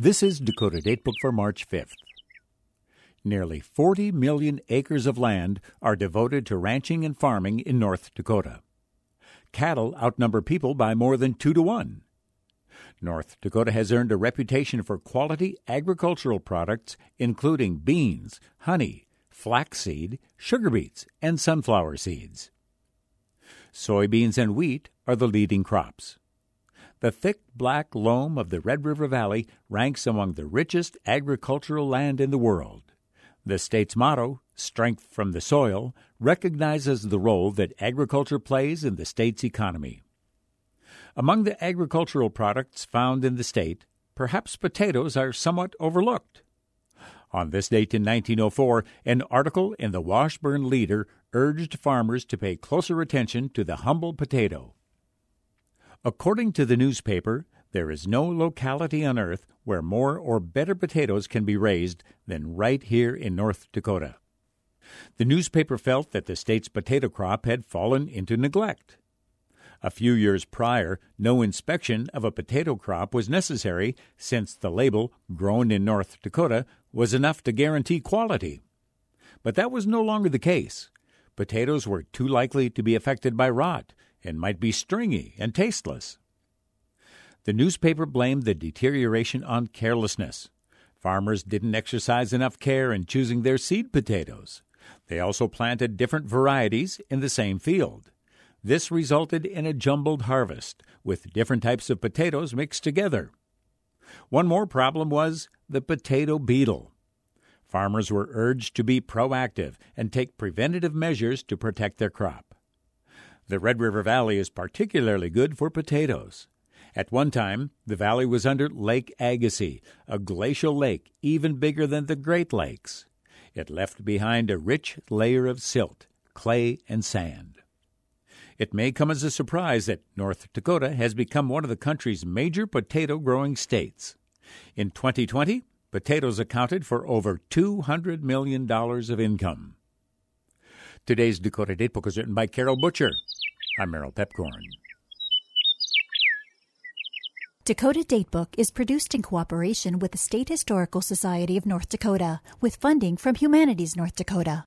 This is Dakota Datebook for March 5th. Nearly 40 million acres of land are devoted to ranching and farming in North Dakota. Cattle outnumber people by more than two to one. North Dakota has earned a reputation for quality agricultural products, including beans, honey, flaxseed, sugar beets, and sunflower seeds. Soybeans and wheat are the leading crops. The thick black loam of the Red River Valley ranks among the richest agricultural land in the world. The state's motto, Strength from the Soil, recognizes the role that agriculture plays in the state's economy. Among the agricultural products found in the state, perhaps potatoes are somewhat overlooked. On this date in 1904, an article in the Washburn Leader urged farmers to pay closer attention to the humble potato. According to the newspaper, there is no locality on earth where more or better potatoes can be raised than right here in North Dakota. The newspaper felt that the state's potato crop had fallen into neglect. A few years prior, no inspection of a potato crop was necessary since the label, grown in North Dakota, was enough to guarantee quality. But that was no longer the case. Potatoes were too likely to be affected by rot and might be stringy and tasteless. The newspaper blamed the deterioration on carelessness. Farmers didn't exercise enough care in choosing their seed potatoes. They also planted different varieties in the same field. This resulted in a jumbled harvest, with different types of potatoes mixed together. One more problem was the potato beetle. Farmers were urged to be proactive and take preventative measures to protect their crop. The Red River Valley is particularly good for potatoes. At one time, the valley was under Lake Agassiz, a glacial lake even bigger than the Great Lakes. It left behind a rich layer of silt, clay, and sand. It may come as a surprise that North Dakota has become one of the country's major potato growing states. In 2020, potatoes accounted for over $200 million of income. Today's Dakota Datebook is written by Carol Butcher. I'm Merrill Piepkorn. Dakota Datebook is produced in cooperation with the State Historical Society of North Dakota with funding from Humanities North Dakota.